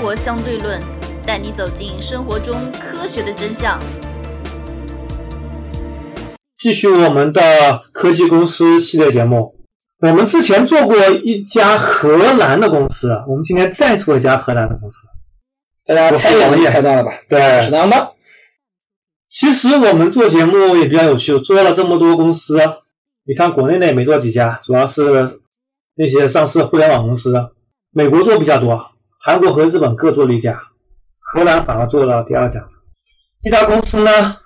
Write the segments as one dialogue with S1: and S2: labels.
S1: 活相对论》，带你走进生活中科学的真相。
S2: 继续我们的科技公司系列节目。我们之前做过一家荷兰的公司，我们今天再做一家荷兰的公司。
S3: 大家猜也能猜到了吧？
S2: 对，
S3: 是当的。
S2: 其实我们做节目也比较有趣，做了这么多公司，你看国内的也没做几家，主要是那些上市互联网公司，美国做比较多，韩国和日本各做了一家，荷兰反而做了第二家。这家公司呢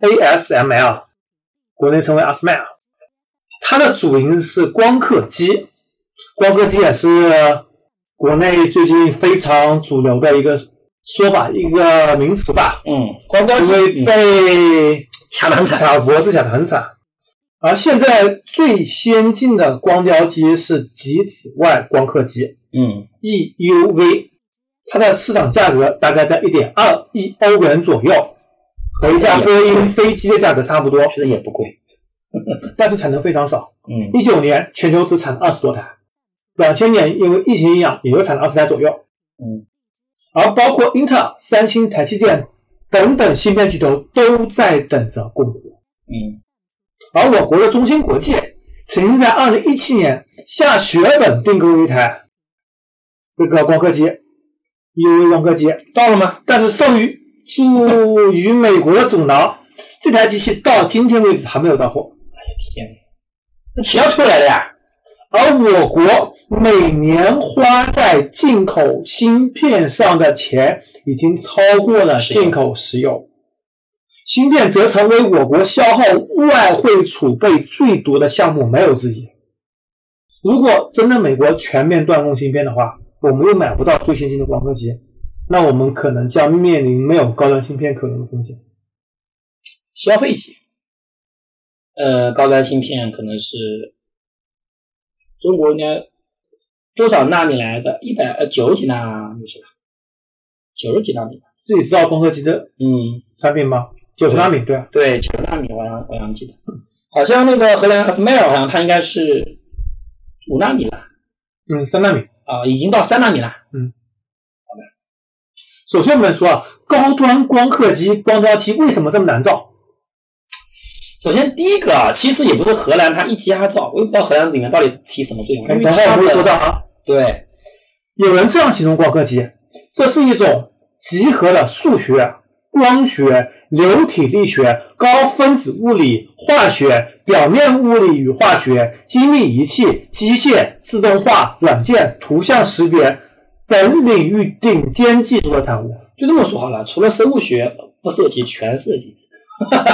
S2: ，ASML，国内称为 ASML，它的主营是光刻机，光刻机也是国内最近非常主流的一个。说法一个名词吧，
S3: 嗯，光刻
S2: 机被
S3: 抢得很惨，
S2: 卡脖子抢得很惨。而现在最先进的光雕机是极紫外光刻机，
S3: 嗯
S2: ，EUV，它的市场价格大概在一点二亿欧元左右，和一架波音飞机的价格差不多，
S3: 其实也不贵，
S2: 但是产能非常少。
S3: 嗯，
S2: 一九年全球只产二十多台，两千年因为疫情影响，也就产了二十台左右。
S3: 嗯。
S2: 而包括英特尔、三星、台积电等等芯片巨头都在等着供货。
S3: 嗯，
S2: 而我国的中芯国际曾经在二零一七年下血本订购一台这个光刻机，EUV 光刻机
S3: 到了吗？
S2: 但是受于受于美国的阻挠，这台机器到今天为止还没有到货。
S3: 哎呀天，那钱要出来了呀！
S2: 而我国每年花在进口芯片上的钱已经超过了进口石油，芯片则成为我国消耗外汇储备最多的项目，没有之一。如果真的美国全面断供芯片的话，我们又买不到最先进的光刻机，那我们可能将面临没有高端芯片可用的风险。
S3: 消费级，呃，高端芯片可能是。中国应该多少纳米来的？一百呃九十几纳米是吧？九十几纳米
S2: 自己知道光刻机的
S3: 嗯
S2: 产品吗？九十纳米对
S3: 对九十纳米，我好像记得，好像那个荷兰 ASML 好像它应该是五纳米了，
S2: 嗯三纳米
S3: 啊已经到三纳米了，
S2: 嗯好的。首先我们说啊，高端光刻机光雕机为什么这么难造？
S3: 首先，第一个啊，其实也不是荷兰它一家造，我也不知道荷兰里面到底起什么作用。
S2: 等会我会说到啊。
S3: 对，
S2: 有人这样形容光刻机，这是一种集合了数学、光学、流体力学、高分子物理、化学、表面物理与化学、精密仪器、机械、自动化、软件、图像识别等领域顶尖技术的产物。
S3: 就这么说好了，除了生物学不涉及，全涉及。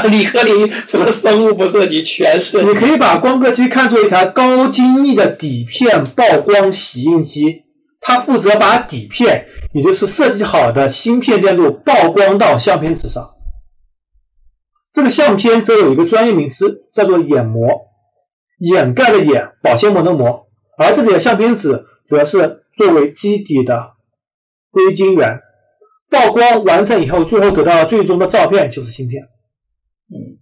S3: 理科领域除了生物不涉及，全涉及。
S2: 你可以把光刻机看作一台高精密的底片曝光洗印机，它负责把底片，也就是设计好的芯片电路曝光到相片纸上。这个相片则有一个专业名词，叫做掩膜，掩盖的掩，保鲜膜的膜。而这里的相片纸则是作为基底的硅晶圆。曝光完成以后，最后得到最终的照片就是芯片。
S3: 嗯，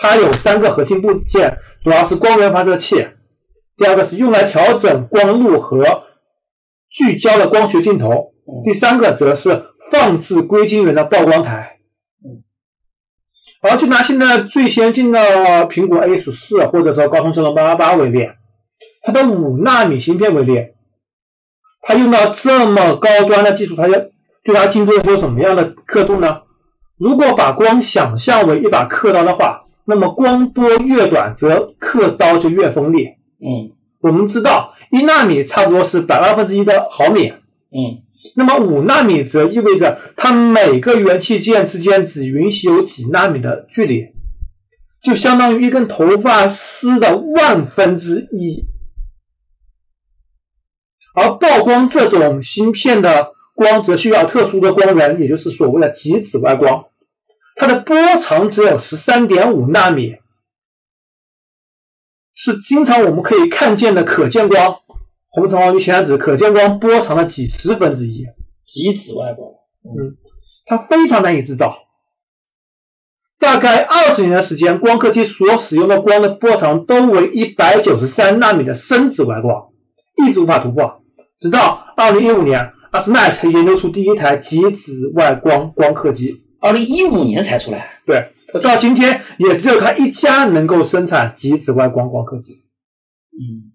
S2: 它有三个核心部件，主要是光源发射器，第二个是用来调整光路和聚焦的光学镜头，第三个则是放置硅晶圆的曝光台。
S3: 嗯，
S2: 好，就拿现在最先进的苹果 A 十四或者说高通骁龙八八八为例，它的五纳米芯片为例，它用到这么高端的技术，它要对它进步有什么样的刻度呢？如果把光想象为一把刻刀的话，那么光波越短，则刻刀就越锋利。
S3: 嗯，
S2: 我们知道一纳米差不多是百万分之一的毫米。
S3: 嗯，
S2: 那么五纳米则意味着它每个元器件之间只允许有几纳米的距离，就相当于一根头发丝的万分之一。而曝光这种芯片的光，则需要特殊的光源，也就是所谓的极紫外光。它的波长只有十三点五纳米，是经常我们可以看见的可见光，红橙黄绿青蓝紫可见光波长的几十分之一。
S3: 极紫外光，
S2: 嗯，它非常难以制造。大概二十年的时间，光刻机所使用的光的波长都为一百九十三纳米的深紫外光，一直无法突破。直到二零一五年阿斯麦才研究出第一台极紫外光光刻机。
S3: 二零一五年才出来。
S2: 对，到今天也只有他一家能够生产极紫外光光刻机。
S3: 嗯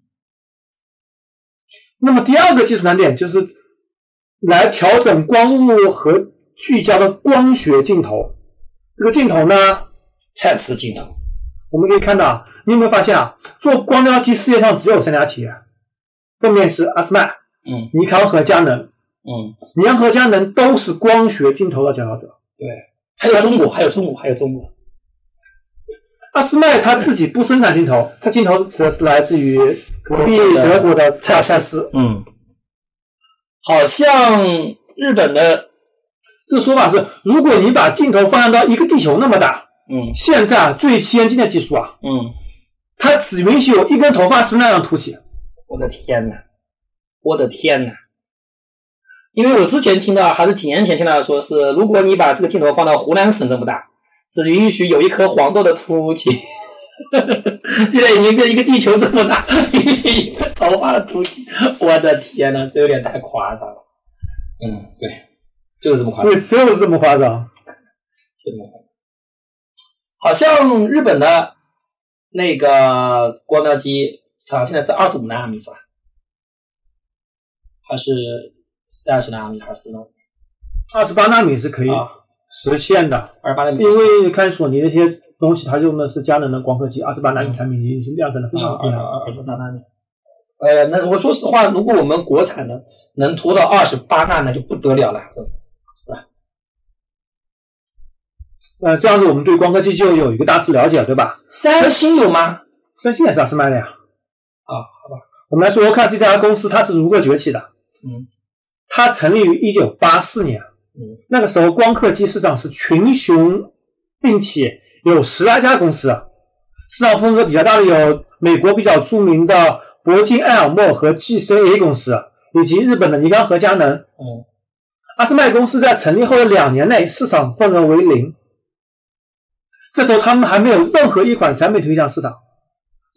S2: 那么第二个技术难点就是来调整光雾和聚焦的光学镜头。这个镜头呢，
S3: 蔡司镜头。
S2: 我们可以看到啊，你有没有发现啊？做光雕机世界上只有三家企业，分别是阿斯曼、
S3: 嗯
S2: 尼康和佳能。
S3: 嗯，
S2: 尼康和佳能都是光学镜头的佼佼者。
S3: 对。还有中国，还有中国，还有中国。
S2: 阿斯麦他自己不生产镜头，他镜头指的是来自于隔壁德国的蔡蔡司。
S3: 嗯，好像日本的，
S2: 这个说法是，如果你把镜头放大到一个地球那么大，
S3: 嗯
S2: 现在啊最先进的技术啊，
S3: 嗯，
S2: 它只允许有一根头发丝那样凸起。
S3: 我的天呐，我的天呐！因为我之前听到，还是几年前听到说是，如果你把这个镜头放到湖南省这么大，只允许有一颗黄豆的凸起。现在已经跟一个地球这么大，允许一个头发的凸起。我的天呐，这有点太夸张了。嗯，对，就是这么夸张
S2: 所，以只有这么夸张。
S3: 就这么夸张。好像日本的那个光雕机厂现在是二十五纳米是吧？还是三十纳米还是四纳米？
S2: 二十八纳米是可以
S3: 啊，
S2: 实现的，
S3: 二十八纳米。
S2: 因为看索尼那些东西，它用的是佳能的光刻机，二十八纳米产品已经是量产的非常厉害。
S3: 二二十八纳米。呃，那我说实话，如果我们国产的能拖到二十八纳，那就不得了了，这是
S2: 呃，这样子我们对光刻机就有一个大致了解了，对吧？
S3: 三星有吗？
S2: 三星也是阿斯麦的呀。
S3: 啊，好吧，
S2: 我们来说说看这家公司它是如何崛起的。
S3: 嗯
S2: 它成立于一九八四年，
S3: 嗯
S2: 那个时候光刻机市场是群雄并起，有十来家公司，市场份额比较大的有美国比较著名的铂金艾尔默和 GCA 公司，以及日本的尼康和佳能。
S3: 嗯
S2: 阿斯麦公司在成立后的两年内市场份额为零，这时候他们还没有任何一款产品推向市场。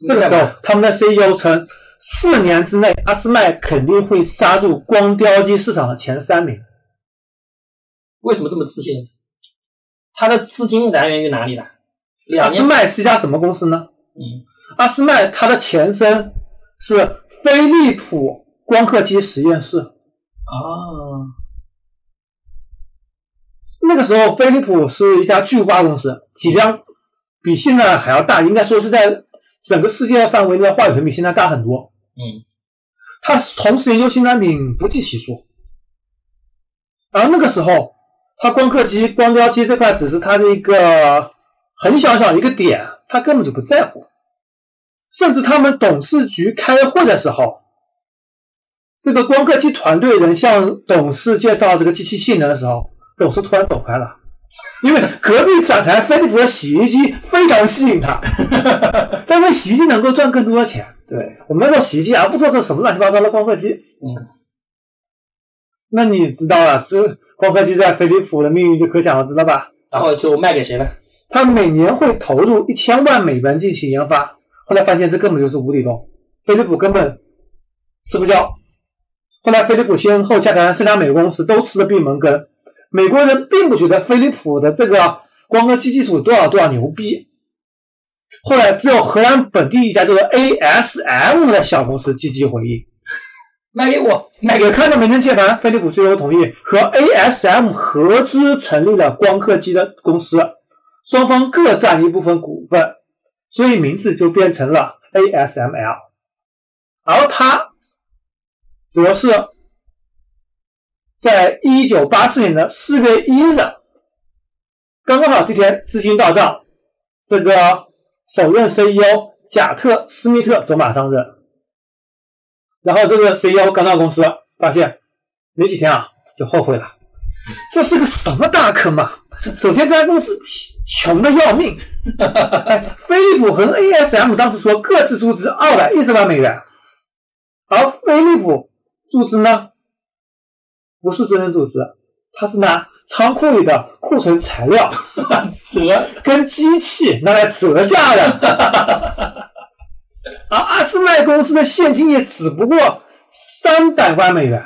S2: 这个时候，他们的 CEO 称，四年之内，阿斯麦肯定会杀入光雕机市场的前三名。
S3: 为什么这么自信？他的资金来源于哪里呢？
S2: 阿斯麦是一家什么公司呢？
S3: 嗯
S2: 阿斯麦它的前身是飞利浦光刻机实验室。
S3: 啊，
S2: 那个时候，飞利浦是一家巨无霸公司，体量比现在还要大，应该说是在整个世界范围内的话语权比现在大很多。
S3: 嗯
S2: 它同时研究新产品不计其数，而那个时候，它光刻机、光雕机这块只是它的一个很小小的一个点，它根本就不在乎。甚至他们董事局开会的时候，这个光刻机团队人向董事介绍这个机器性能的时候，董事突然走开了，因为隔壁展台飞利浦的洗衣机非常吸引他，但是洗衣机能够赚更多的钱。
S3: 对，
S2: 我们要做洗衣机，而不做这什么乱七八糟的光刻机。
S3: 嗯
S2: 那你知道了，这光刻机在飞利浦的命运就可想而知了吧？
S3: 然后就卖给谁了？
S2: 他每年会投入一千万美元进行研发，后来发现这根本就是无底洞，飞利浦根本吃不消。后来飞利浦先后洽谈三家美国公司都吃了闭门羹，美国人并不觉得飞利浦的这个光刻机技术有多少多少牛逼。后来只有荷兰本地一家叫做 ASM 的小公司积极回应，
S3: 卖给我，卖给
S2: 也看到没人接盘，飞利浦最后同意和 ASM 合资成立了光刻机的公司，双方各占一部分股份，所以名字就变成了 ASML。而它则是在一九八四年的四月一日，刚刚好这天资金到账，这个首任 CEO 贾特·斯密特走马上任。然后这个 CEO 刚到公司，发现没几天啊，就后悔了。这是个什么大坑啊！首先，这家公司穷的要命。哎，飞利浦和 ASM 当时说各自注资二百一十万美元，而飞利浦注资呢，不是真正注资，他是拿仓库里的库存材料
S3: 折
S2: 跟机器拿来折价的。而阿斯麦公司的现金也只不过三百万美元，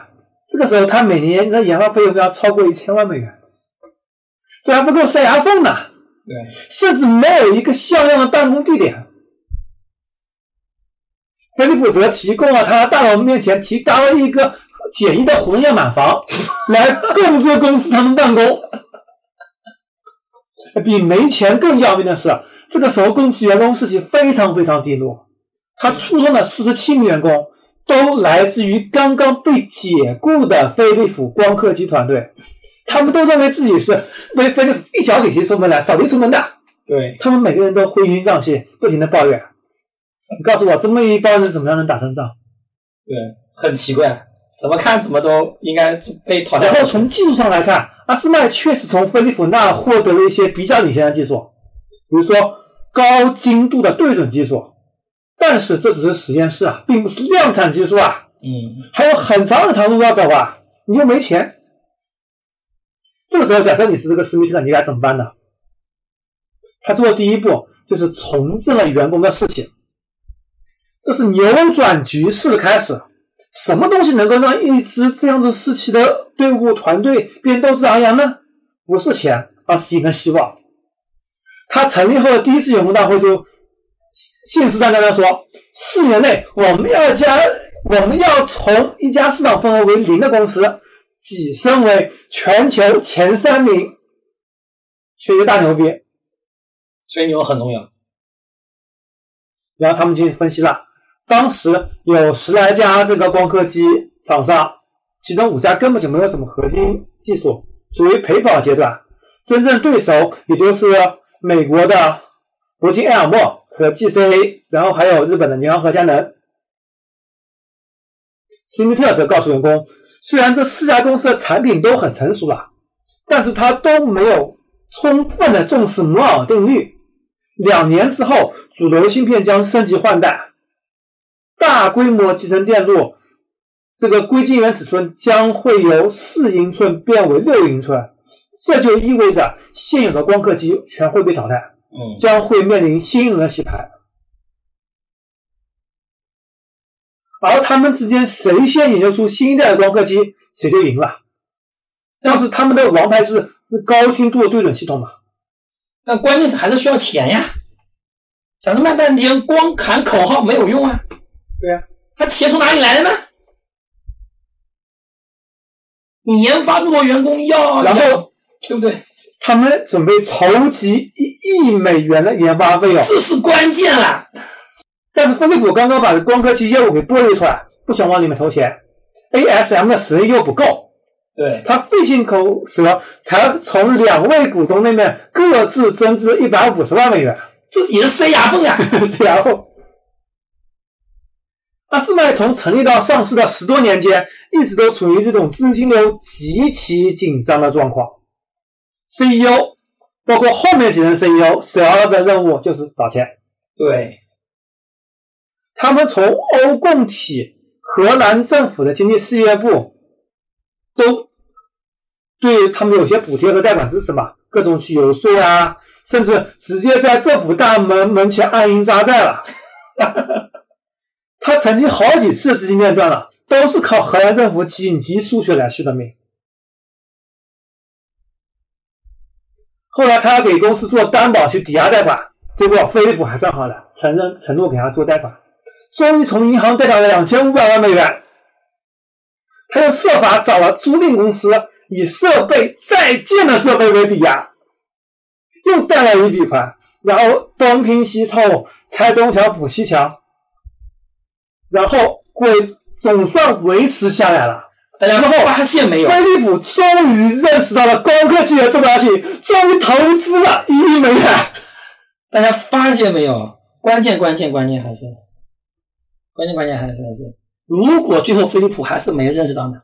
S2: 这个时候他每年的研发费用要超过一千万美元，这还不够塞牙缝呢，
S3: 对，
S2: 甚至没有一个像样的办公地点。菲利普则提供了他大佬面前提搭了一个简易的红叶满房，来供这公司他们办公。比没钱更要命的是，这个时候公司员工士气非常非常低落。他初中的四十七名员工都来自于刚刚被解雇的飞利浦光刻机团队，他们都认为自己是被飞利浦一脚给踢出门的、扫地出门的。
S3: 对，
S2: 他们每个人都灰心丧气，不停的抱怨。你告诉我，这么一帮人怎么样能打胜仗？
S3: 对，很奇怪，怎么看怎么都应该被淘汰。
S2: 然后从技术上来看，阿斯麦确实从飞利浦那获得了一些比较领先的技术，比如说高精度的对准技术。但是这只是实验室啊，并不是量产技术啊，
S3: 嗯，
S2: 还有很长很长路要走啊，你又没钱。这个时候，假设你是这个施密特，你该怎么办呢？他做的第一步就是重置了员工的士气。这是扭转局势的开始。什么东西能够让一支这样子士气的队伍团队变斗志昂扬呢？不是钱，而是一个希望。他成立后的第一次员工大会就信誓旦旦的说：“四年内我们要将我们要从一家市场份额为零的公司跻身为全球前三名。”吹个大牛逼，
S3: 吹牛很重要。
S2: 然后他们进行分析了。当时有十来家这个光刻机厂商，其中五家根本就没有什么核心技术，属于陪跑阶段。真正对手也就是美国的铂金埃尔默和 GCA，然后还有日本的宁安和佳能。施密特则告诉员工，虽然这四家公司的产品都很成熟了，但是他都没有充分的重视摩尔定律。两年之后，主流芯片将升级换代。大规模集成电路，这个硅晶圆尺寸将会由四英寸变为六英寸，这就意味着现有的光刻机全会被淘汰，
S3: 嗯，
S2: 将会面临新一轮的洗牌。而他们之间谁先研究出新一代的光刻机，谁就赢了。但是他们的王牌是高精度的对准系统嘛？
S3: 那关键是还是需要钱呀。讲这么半天，光喊口号没有用啊。
S2: 对呀，
S3: 他钱从哪里来的呢？你研发这么多员工要，
S2: 然后
S3: 对不对？
S2: 他们准备筹集一亿美元的研发费用。
S3: 这是关键了。
S2: 但是飞利浦刚刚把光刻机业务给剥离出来，不想往里面投钱，ASM 的实力又不够，
S3: 对，
S2: 他费尽口舌才从两位股东那边各自增资一百五十万美元，
S3: 这也是塞牙缝呀。
S2: 塞牙缝阿斯麦从成立到上市的十多年间，一直都处于这种资金流极其紧张的状况。CEO 包括后面几任 CEO 首要的任务就是找钱。
S3: 对，
S2: 他们从欧共体、荷兰政府的经济事业部都对他们有些补贴和贷款支持嘛，各种去游说啊，甚至直接在政府大门门前安营扎寨了。他曾经好几次资金链断了，都是靠荷兰政府紧急输血来续的命。后来他要给公司做担保去抵押贷款，结果飞利浦还算好了，承认承诺给他做贷款，终于从银行贷到了两千五百万美元。他又设法找了租赁公司，以设备在建的设备为抵押，又贷了一笔款，然后东拼西凑，拆东墙补西墙，然后鬼总算维持下来了。
S3: 大家
S2: 之后
S3: 发现没有？
S2: 飞利浦终于认识到了高科技的重要性，终于投资了一亿美元。
S3: 大家发现没有？关键关键关键还是关键关键还是还是，如果最后飞利浦还是没有认识到呢，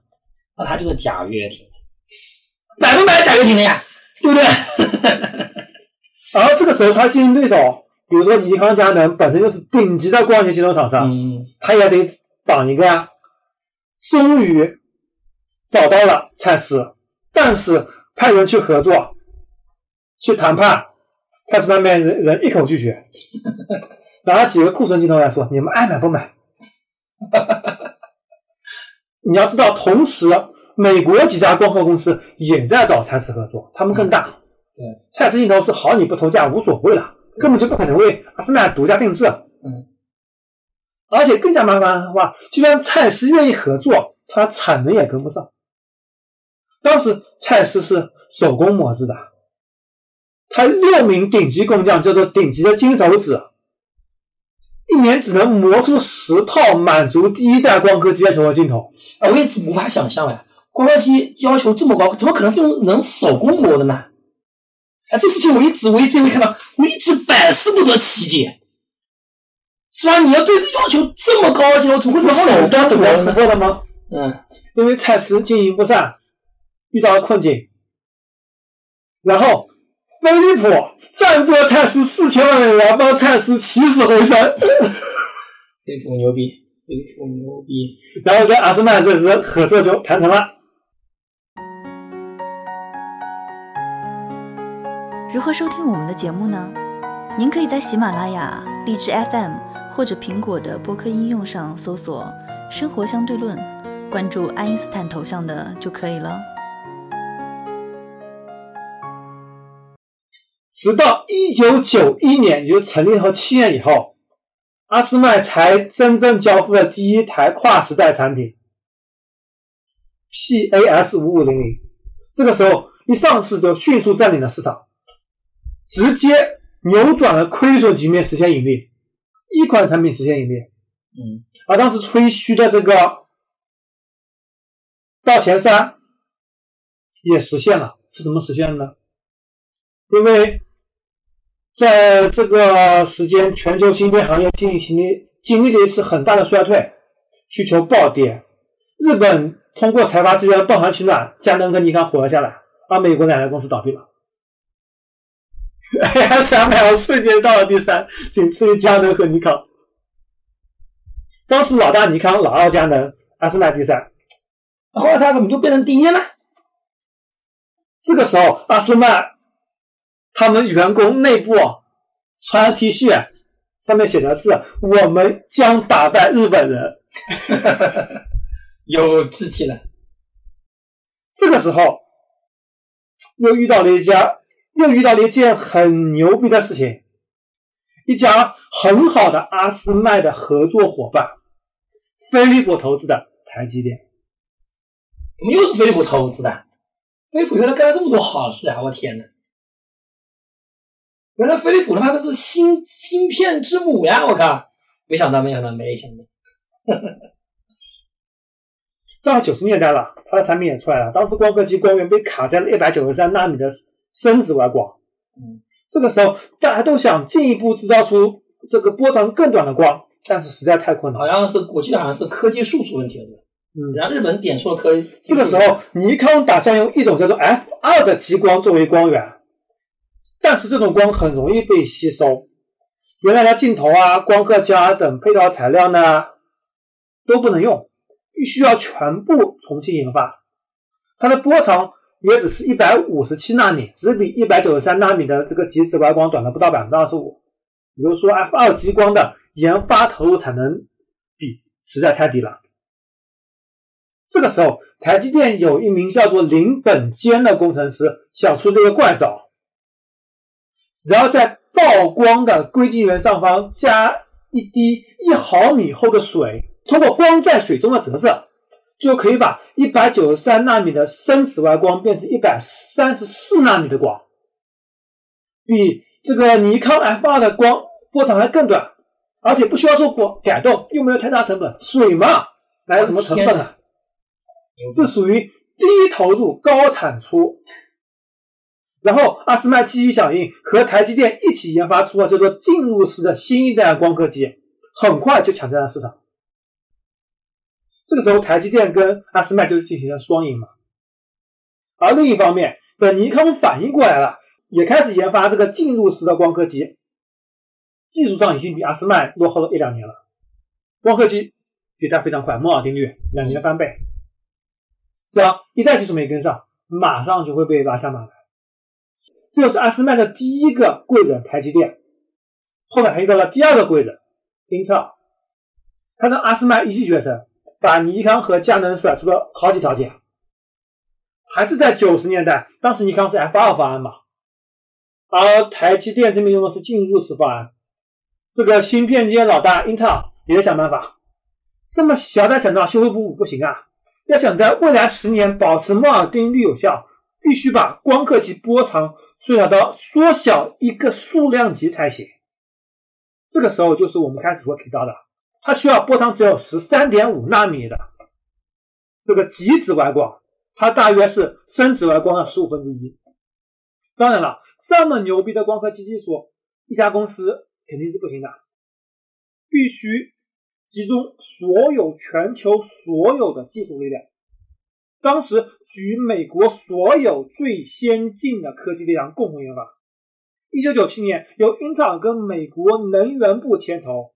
S3: 那他就是假跃亭，百分百假跃亭的呀，对不对？
S2: 然后这个时候，他竞争对手，比如说银行佳能，本身就是顶级的光学金融厂商，
S3: 嗯，
S2: 他也得绑一个呀。终于找到了蔡司，但是派人去合作、去谈判，蔡司那边人人一口拒绝，拿了几个库存镜头来说：“你们爱买不买？” 你要知道，同时美国几家光刻公司也在找蔡司合作，他们更大。
S3: 对，
S2: 蔡司镜头是好你不投价无所谓了，根本就不可能为阿斯麦独家定制。
S3: 嗯，
S2: 而且更加麻烦的话，就算蔡司愿意合作，它产能也跟不上。当时蔡司是手工磨制的，他六名顶级工匠叫做顶级的金手指，一年只能磨出十套满足第一代光刻机要求的镜头。
S3: 啊，我一直无法想象哎，光刻机要求这么高，怎么可能是用人手工磨的呢？啊，这事情我一直我一直没看到，我一直百思不得其解，是吧？你要对这要求这么高，就怎么手工
S2: 怎么样突？破的吗？
S3: 嗯，
S2: 因为蔡司经营不善，遇到了困境，然后飞利浦赞助了蔡司四千万美元，帮蔡司起死回生，
S3: 飞利浦牛逼，飞利浦牛逼。
S2: 然后在阿森纳这里的合作就谈成了。
S1: 如何收听我们的节目呢？您可以在喜马拉雅、荔枝 FM 或者苹果的播客应用上搜索“生活相对论”，关注爱因斯坦头像的就可以了。
S2: 直到一九九一年，也就是成立后七年以后，阿斯麦才真正交付了第一台跨时代产品 PAS 五五零零。这个时候一上市就迅速占领了市场，直接扭转了亏损局面，实现盈利。一款产品实现盈利，
S3: 嗯，
S2: 而当时吹嘘的这个到前三也实现了，是怎么实现的呢？因为在这个时间，全球芯片行业进行经历了一次很大的衰退，需求暴跌。日本通过财阀资源抱团取暖，佳能跟尼康活了下来，而美国两家公司倒闭了。ASML 瞬间到了第三，仅次于佳能和尼康。当时老大尼康，老二佳能，阿斯麦第三。
S3: 后来他怎么就变成第一了呢？
S2: 这个时候，阿斯麦他们员工内部穿 T 恤，上面写的字：“我们将打败日本人。
S3: 有志气了。”
S2: 这个时候，又遇到了一家，又遇到了一件很牛逼的事情，一家很好的阿斯麦的合作伙伴，飞利浦投资的台积电。
S3: 怎么又是飞利浦投资的？飞利浦原来干了这么多好事啊！我天哪！原来飞利浦他妈的是芯芯片之母呀！我靠，没想到，没想到，没想到。
S2: 到了九十年代了，它的产品也出来了。当时光刻机光源被卡在了一百九十三纳米的深紫外光。
S3: 嗯，
S2: 这个时候大家都想进一步制造出这个波长更短的光，但是实在太困难
S3: 好。像是我记得好像是科技树出问题了，是吧？
S2: 嗯，
S3: 然后日本点出了科技。
S2: 这个时候尼康打算用一种叫做 F 二的激光作为光源，但是这种光很容易被吸收。原来的镜头啊、光刻胶啊等配套材料呢都不能用，必须要全部重新研发。它的波长也只是一百五十七纳米，只比一百九十三纳米的这个极紫外光短了不到百分之二十五。也就是说，F 二激光的研发投入产能比实在太低了。这个时候，台积电有一名叫做林本坚的工程师想出这个怪招，只要在曝光的硅晶圆上方加一滴一毫米厚的水，通过光在水中的折射，就可以把一百九十三纳米的深紫外光变成一百三十四纳米的光，比这个尼康 F 二的光波长还更短，而且不需要做过改动，又没有太大成本。水嘛，哪有什么成本啊？这属于低投入高产出。然后阿斯麦积极响应，和台积电一起研发出了叫做进入式的新一代光刻机，很快就抢占了市场。这个时候，台积电跟阿斯麦就进行了双赢嘛。而另一方面，本尼康反应过来了，也开始研发这个进入式的光刻机，技术上已经比阿斯麦落后了一两年了。光刻机迭代非常快，摩尔定律两年翻倍。只要一代技术没跟上，马上就会被拉下马来。这是阿斯麦的第一个贵人台积电，后面还遇到了第二个贵人英特尔。他跟阿斯麦一骑绝尘，把尼康和佳能甩出了好几条街。还是在九十年代，当时尼康是 F 二方案嘛，而台积电这边用的是进入式方案。这个芯片界老大英特尔也在想办法，这么小打小闹修修补补不行啊！要想在未来十年保持摩尔定律有效，必须把光刻机波长缩小到缩小一个数量级才行。这个时候就是我们开始会提到的，它需要波长只有十三点五纳米的这个极紫外光。它大约是深紫外光的十五分之一。当然了，这么牛逼的光刻机技术，一家公司肯定是不行的，必须集中所有全球所有的技术力量。当时举美国所有最先进的科技力量共同研发。一九九七年，由英特尔跟美国能源部牵头，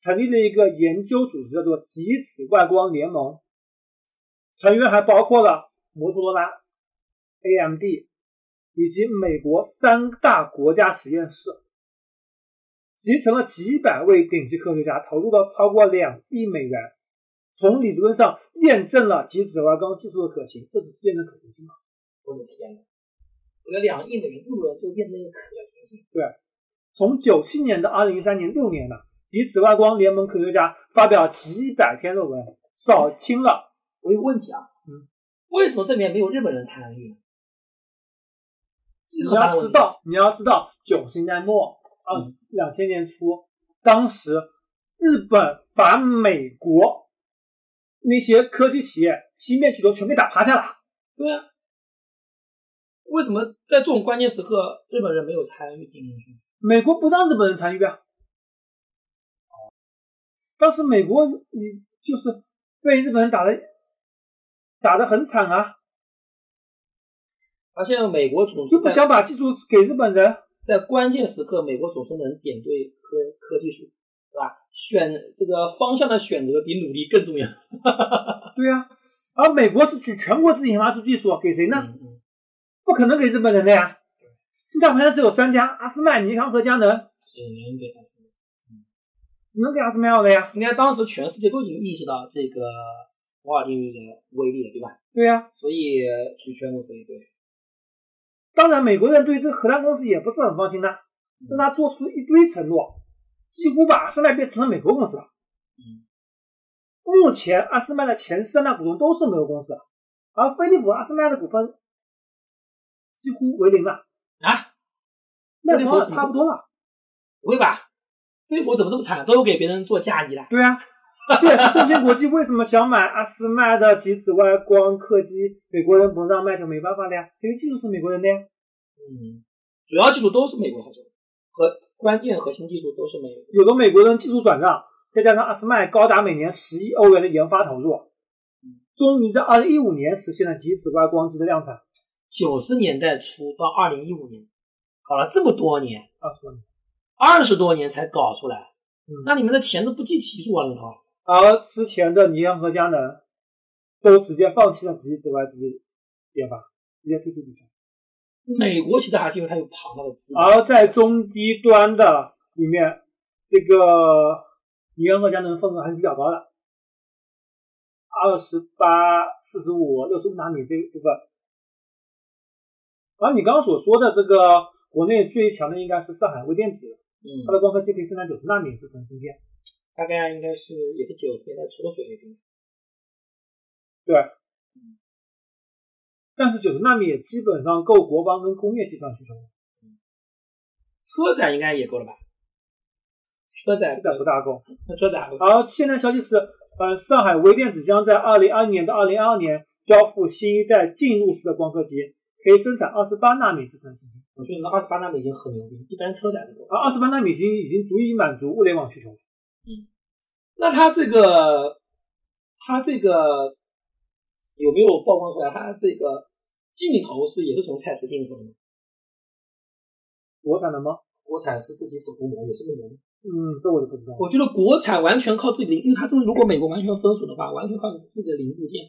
S2: 成立了一个研究组织，叫做极紫外光联盟。成员还包括了摩托罗拉、AMD 以及美国三大国家实验室，集成了几百位顶级科学家，投入了超过两亿美元，从理论上验证了极紫外光技术的可行。这只是验证可行性吗？
S3: 我的天哪！为了两亿美元，这么多就验证了可行性？
S2: 对，从九七年到二零一三年六年了，极紫外光联盟科学家发表几百篇论文，扫清了。
S3: 我有个问题啊，嗯，为什么这里面没有日本人参与呢？
S2: 你要知道，你要知道，九十年代末啊，两千年初，当时日本把美国那些科技企业芯片巨头全被打趴下了。
S3: 对啊，为什么在这种关键时刻，日本人没有参与进去？
S2: 美国不让日本人参与啊。当时美国你就是被日本人打的。打得很惨啊！
S3: 而现在美国总
S2: 就不想把技术给日本人，
S3: 在关键时刻，美国总是能点对科科技树？选这个方向的选择比努力更重要。
S2: 对呀，而美国是举全国之力研发出技术，给谁呢？不可能给日本人的呀。市场盘上只有三家：阿斯麦、尼康和佳能。
S3: 只能给阿斯麦，
S2: 只能给阿斯麦了呀。
S3: 应该当时全世界都已经意识到这个。摩尔定律的威力了，对吧？
S2: 对呀，
S3: 所以举全国之力对。
S2: 当然，美国人对这个荷兰公司也不是很放心的，让他做出了一堆承诺，几乎把阿斯麦变成了美国公司了。
S3: 嗯，
S2: 目前阿斯麦的前三大股东都是美国公司，而飞利浦阿斯麦的股份几乎为零了
S3: 啊，
S2: 那和差不多了。
S3: 不会吧？飞利浦怎么这么惨，都给别人做嫁衣了？
S2: 对啊。这也是中芯国际为什么想买阿斯麦的极紫外光刻机，美国人不让卖就没办法了呀，因为技术是美国人的呀。
S3: 嗯，主要技术都是美国好像，和关键核心技术都是美国。
S2: 有了美国人技术转让，再加上阿斯麦高达每年十亿欧元的研发投入，终于在二零一五年实现了极紫外光机的量产。
S3: 九十年代初到二零一五年，搞了这么多年，
S2: 二十多年，
S3: 二十多年才搞出来，那你们的钱都不计其数啊里掏。
S2: 而之前的尼康和佳能都直接放弃了直接紫外机研发，直接退出比赛。
S3: 美国其实还是因为它有庞大的资。
S2: 而在中低端的里面，这个尼安和佳能份额还是比较高的，二十八、四十五、六十五纳米这部分。而你刚刚所说的这个国内最强的应该是上海微电子，
S3: 嗯，
S2: 它的光刻机可以生产九十纳米制成芯片。
S3: 大概应该是也是九十年代初的水平，
S2: 对，但是九十纳米也基本上够国防跟工业计算需求了，
S3: 车载应该也够了吧？车载
S2: 车载不大够，
S3: 车载不。
S2: 而现在消息是，呃，上海微电子将在二零二零年到二零二二年交付新一代进入式的光刻机，可以生产二十八纳米制成芯片。
S3: 我觉得那二十八纳米已经很牛逼，一般车载是够。
S2: 而二十八纳米已经已经足以满足物联网需求了。
S3: 嗯，那它这个，它这个有没有曝光出来？它这个镜头是也是从蔡司进口的吗？
S2: 国产的吗？
S3: 国产是自己手工磨，有这么牛吗？
S2: 嗯，这我就不知道。
S3: 我觉得国产完全靠自己零，因为它这如果美国完全封锁的话，完全靠自己的零部件，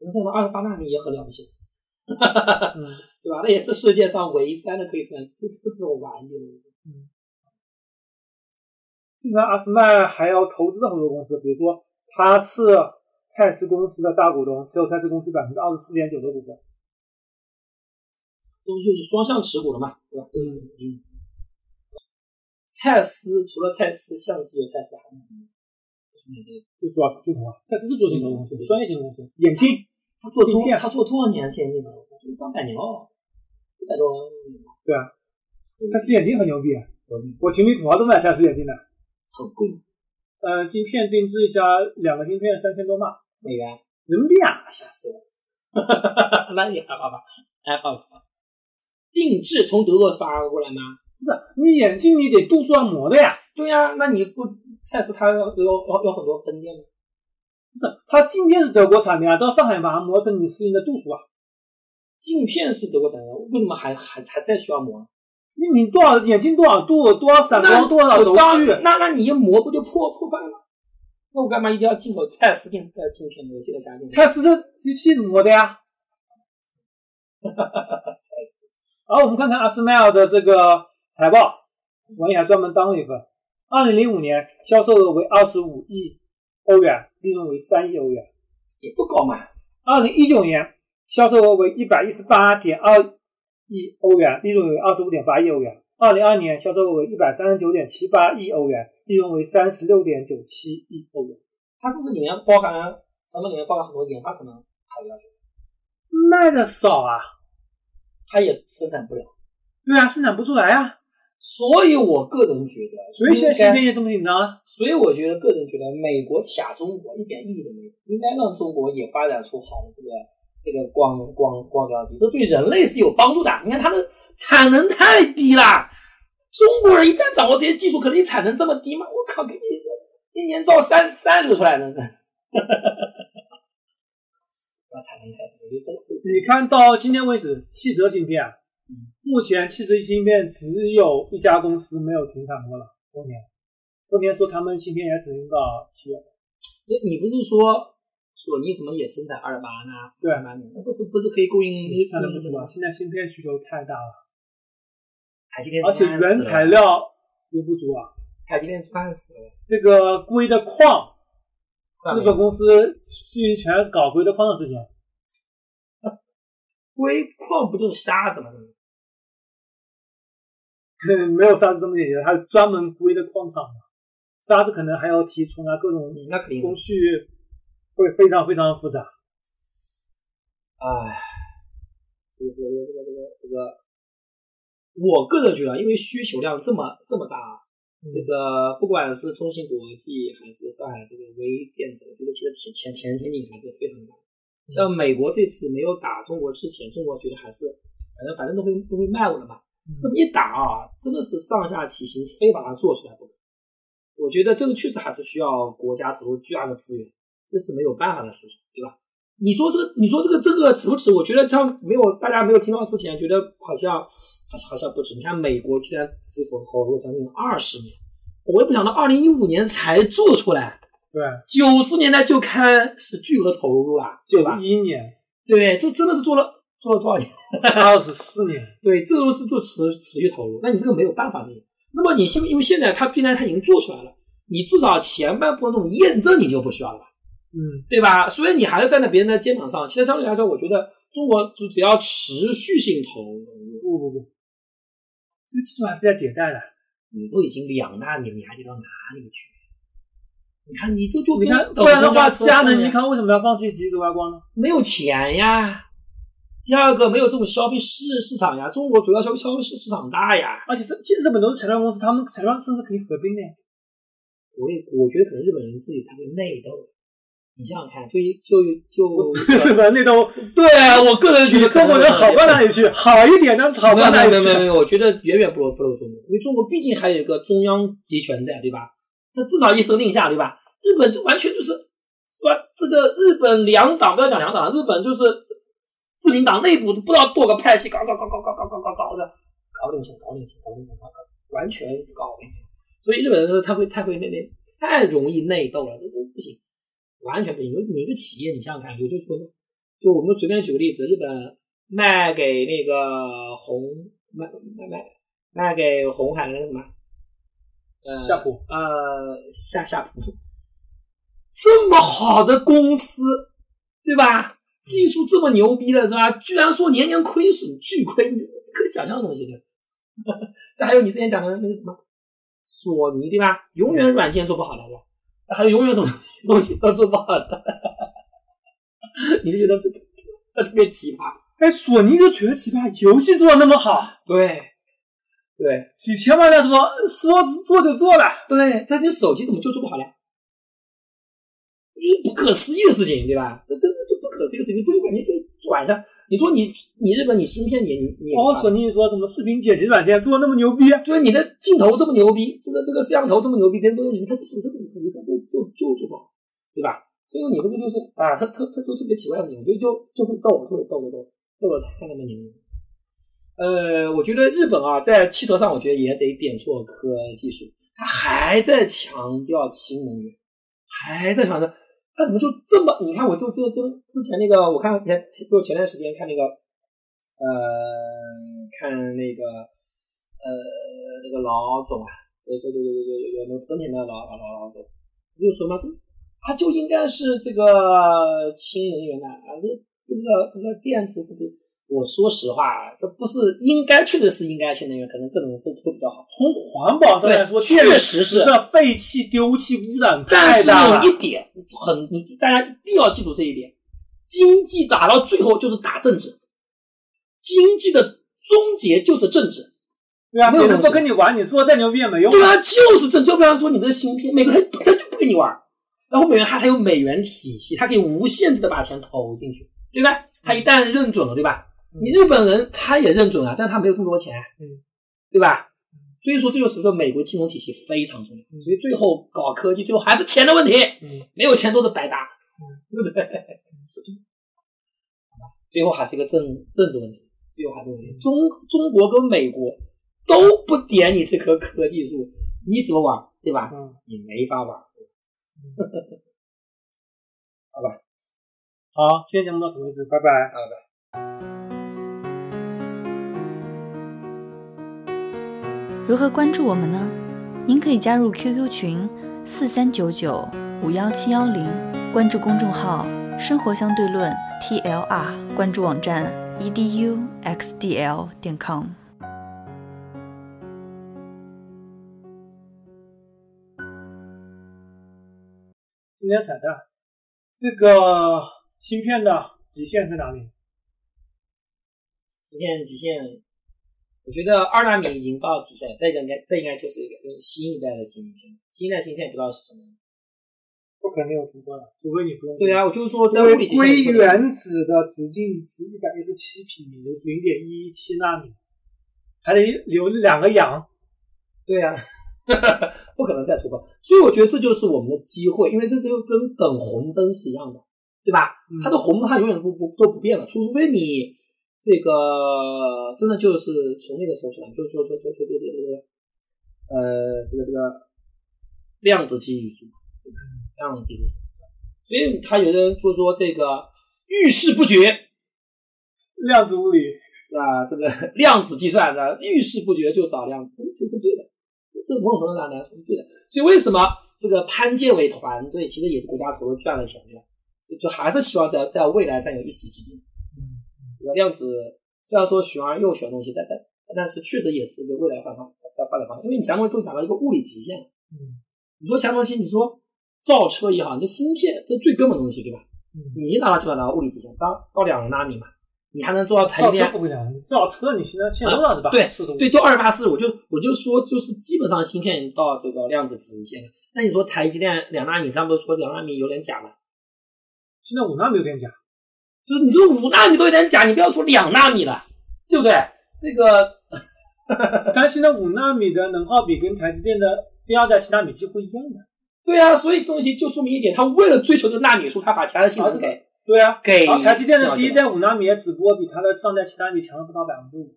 S3: 能生到二十八纳米也很了不起。
S2: 嗯，
S3: 对吧？那也是世界上唯一三的可以生，这这是我玩的。
S2: 嗯。现在阿斯麦还要投资的很多公司，比如说它是蔡司公司的大股东，持有蔡司公司百分之二十四点九的股份。
S3: 这不就是双向持股了嘛，对吧？这个嗯。蔡司除了蔡司相机有蔡司还有什么？
S2: 就主要是镜头啊，蔡司就做镜头公司，专业镜头公司。眼镜，
S3: 他做
S2: 镜片，
S3: 他做多少年眼镜了？做上百年了，一百多。
S2: 对啊，蔡司眼镜很牛逼啊！我情侣土豪都买蔡司眼镜的。
S3: 很贵吗？
S2: 呃，镜片定制一下，两个镜片三千多嘛，
S3: 美元，
S2: 人民币啊，
S3: 吓死我了！那也还好吧，还好吧。定制从德国发过来吗？
S2: 不是，你眼镜你得度数要磨的呀。
S3: 对呀，那你不蔡司它有有有很多分店吗？
S2: 不是，它镜片是德国产的呀，到上海把它磨成你适应的度数啊。
S3: 镜片是德国产的，为什么还还还在需要磨？
S2: 你你多少眼睛多少度，多少散光，多少轴距？
S3: 那那你一磨不就破破败了？那我干嘛一定要进口蔡司镜的镜片呢？我记得加进
S2: 蔡司的机器磨的呀。
S3: 哈哈哈哈哈！蔡司。
S2: 好，我们看看阿斯麦尔的这个财报，我也还专门当了一份。二零零五年销售额为二十五亿欧元，利润为三亿欧元，
S3: 也不高嘛。
S2: 二零一九年销售额为一百一十八点二。亿欧元，利润为二十五点八亿欧元。二零二年销售额为一百三十九点七八亿欧元，利润为三十六点九七亿欧元。
S3: 它是不是里面包含什么？里面包含很多研发成本？还有要求？
S2: 卖的少啊，
S3: 它也生产不了。
S2: 对啊，生产不出来啊。
S3: 所以我个人觉得，
S2: 所以现在芯片业这么紧张啊。
S3: 所以我觉得，个人觉得，美国卡中国一点意义都没有，应该让中国也发展出好的这个。这个光光光标机，这对人类是有帮助的。你看它的产能太低了，中国人一旦掌握这些技术，可能你产能这么低吗？我靠，给你一年造三三十个出来，真是。那产能太低，
S2: 你看到今天为止，汽车芯片，目前汽车芯片只有一家公司没有停产过了，丰田。丰田说他们芯片也只用到七月份。
S3: 你你不是说？索尼什么也生产二八呢？
S2: 对，
S3: 那不是不是可以供应？
S2: 产能不足啊！现在芯片需求太大了，
S3: 台积电
S2: 而且原材料也不足啊。
S3: 台积电赚死了。
S2: 这个硅的矿，日本公司去全搞硅的矿的事情。
S3: 硅矿不就是沙子吗？
S2: 没有沙子这么简单，它专门硅的矿场嘛。沙子可能还要提纯啊，各种工序。会非常非常复杂，
S3: 哎，这个这个这个这个这个，我个人觉得，因为需求量这么这么大，这个不管是中芯国际还是上海这个微电子，我觉得其实前前前前景还是非常大。像美国这次没有打中国之前，中国觉得还是反正反正都会都会卖我的嘛。这么一打啊，真的是上下齐心，非把它做出来不可。我觉得这个确实还是需要国家投入巨大的资源。这是没有办法的事情，对吧？你说这个，你说这个，这个值不值？我觉得他没有，大家没有听到之前，觉得好像好像好像不值。你看美国居然自投投入将近二十年，我也不想到二零一五年才做出来，
S2: 对，
S3: 九十年代就开始巨额投入了，对吧？
S2: 一年，
S3: 对，这真的是做了做了多少年？
S2: 二十四年，
S3: 对，这都是做持持续投入。那你这个没有办法的。那么你现因为现在它既然它已经做出来了，你至少前半部分这种验证你就不需要了吧？
S2: 嗯，
S3: 对吧？所以你还是站在别人的肩膀上。其实相对来说，我觉得中国就只要持续性投入，
S2: 不不不，这技术还是要迭代的。
S3: 你都已经两纳米，你还得到哪里去？你看你这就
S2: 你看，不然的话，佳能、尼康为什么要放弃极紫外光呢？
S3: 没有钱呀。第二个，没有这种消费市市场呀。中国主要消费消费市市场大呀。
S2: 而且这其实日本都是材料公司，他们材料甚至可以合并的。
S3: 我也我觉得可能日本人自己他会内斗。你想想看，就一就就
S2: 日本 那种
S3: 对啊，我个人觉得
S2: 中国人好不到哪里去，好一点，但是好不到哪里去。
S3: 没有没有，我觉得远远不如不如中国，因为中国毕竟还有一个中央集权在，对吧？他至少一声令下，对吧？日本就完全就是是吧？这个日本两党不要讲两党，日本就是自民党内部不知道多个派系，搞搞搞搞搞搞搞搞搞的，搞领先，搞领先，搞领先，搞搞完全搞领先。所以日本人他会太会那那太容易内斗了，这这不行。完全不行，因为每个企业，你想想看，有的说，就我们随便举个例子，日本卖给那个红卖卖卖卖给红海的那个什么，呃
S2: 夏普，
S3: 呃夏夏普，这么好的公司，对吧？技术这么牛逼的是吧？居然说年年亏损，巨亏，不可想象的东西的。这还有你之前讲的那个什么索尼对吧？永远软件做不好的，对吧？还有永远什么东西都做不好的，你就觉得这特别奇葩。
S2: 哎，索尼就觉得奇葩，游戏做的那么好，
S3: 对，对，
S2: 几千万在做，说做就做了。
S3: 对，但你手机怎么就做不好呢？就是不可思议的事情，对吧？这真的就不可思议的事情，不就感觉就转向。你说你你日本你芯片你你
S2: 包括索尼说什么视频剪辑软件做的那么牛逼，
S3: 对你的镜头这么牛逼，这个这个摄像头这么牛逼，别人都用你，他这手这种手机就就就做不好，对吧？所以说你这个就是啊，他他他就特别奇怪的事情，我觉得就就会逗，就会逗逗逗逗了看那么牛。呃，我觉得日本啊，在汽车上，我觉得也得点错科技术，他还在强调氢能源，还在强调。他怎么就这么？你看，我就就就之前那个，我看前就前段时间看那个，呃，看那个呃那个老总啊，对对对对对对，有那丰田的老老老老总，就说嘛，这他就应该是这个氢能源的啊，这这个这个电池是不？我说实话，这不是应该去的是应该氢能源，可能各种都都比较好。
S2: 从环保上来说，
S3: 确实是
S2: 的废气丢弃污染
S3: 但是
S2: 太大了。
S3: 有一点很，你大家一定要记住这一点：经济打到最后就是打政治，经济的终结就是政治。
S2: 对啊，别人不
S3: 没有人不
S2: 跟你玩，你做再牛逼也没用。
S3: 对啊，就是政。就比方说你的芯片，美国他他就不跟你玩，然后美元它还有美元体系，它可以无限制的把钱投进去，对吧？他一旦认准了，对吧？你日本人他也认准了，但他没有这么多钱，
S2: 嗯，
S3: 对吧？所以说这就使得美国金融体系非常重要。所以最后搞科技，最后还是钱的问题，
S2: 嗯，
S3: 没有钱都是白搭，对不对？最后还是一个政政治问题，最后还是问题。中中国跟美国都不点你这棵科技树，你怎么玩，对吧？
S2: 嗯，
S3: 你没法玩。
S2: 好吧，好，今天节目到此为止，拜拜。
S3: 好的。
S1: 如何关注我们呢？您可以加入 QQ 群四三九九五幺七幺零，关注公众号“生活相对论 ”TLR，关注网站 eduxdl 点 com。
S2: 今天彩蛋，这个芯片的极限在哪里？
S3: 芯片极限，我觉得二纳米已经到极限了，这个应该这应该就是一个用新一代的芯片，新一代芯片不知道是什么。
S2: 不可能有突破了，除非你不用。
S3: 对啊，我就是说在物理
S2: 硅原子的直径是一百一十七平米，就是零点一七纳米，还得留两个氧。
S3: 对呀、不可能再突破。所以我觉得这就是我们的机会，因为这就跟等红灯是一样的，对吧？
S2: 嗯
S3: 它的红灯它永远不不都不变了，除非你这个真的就是从那个时候出来，就就就就就就这个这个呃这个这个量子技术，对吧？量子技术，所以他有的人就说这个遇事不决，
S2: 量子物理，
S3: 啊，这个量子计算的遇事不决就找量子，这是对的，这某种程度上来说是对的。所以为什么这个潘建伟团队其实也是国家投入赚了钱对吧？就就还是希望在在未来占有一席之地。个量子虽然说玄而又玄的东西，但但但是确实也是一个未来发发发发展方向，因为你讲东西都达到一个物理极限了。
S2: 嗯，
S3: 你说其他东西，你说造车也好，你这芯片这最根本的东西对吧？
S2: 嗯
S3: 你一达到基本上达到物理极限，到到两纳米嘛，你还能做到台积电
S2: 车不会两，造车你现在现在多少是吧？
S3: 对。对，就二八四，我就我就说，就是基本上芯片到这个量子极限了。那你说台积电两纳米，咱不是说两纳米有点假了？
S2: 现在五纳米有点假。
S3: 就是你说五纳米都有点假，你不要说两纳米了，对不对？这个
S2: 三星的五纳米的能耗比跟台积电的第二代七纳米几乎一样的。
S3: 对啊，所以这东西就说明一点，他为了追求这个纳米数，他把其他的性能给
S2: 对啊，
S3: 给
S2: 然后台积电的第一代五纳米也只不过比它的上代七纳米强了不到百分之五。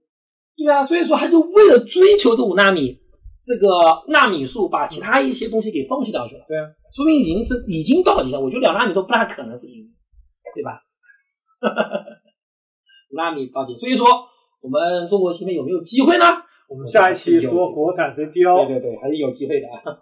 S3: 对啊，所以说他就为了追求这五纳米这个纳米数，把其他一些东西给放弃掉去了。
S2: 对啊，
S3: 说明已经是已经到极限，我觉得两纳米都不大可能事情，对吧？五纳米到底，所以说我们中国芯片有没有机会呢？
S2: 我们下一期说国产 CPU。
S3: 对对对，还是有机会的啊。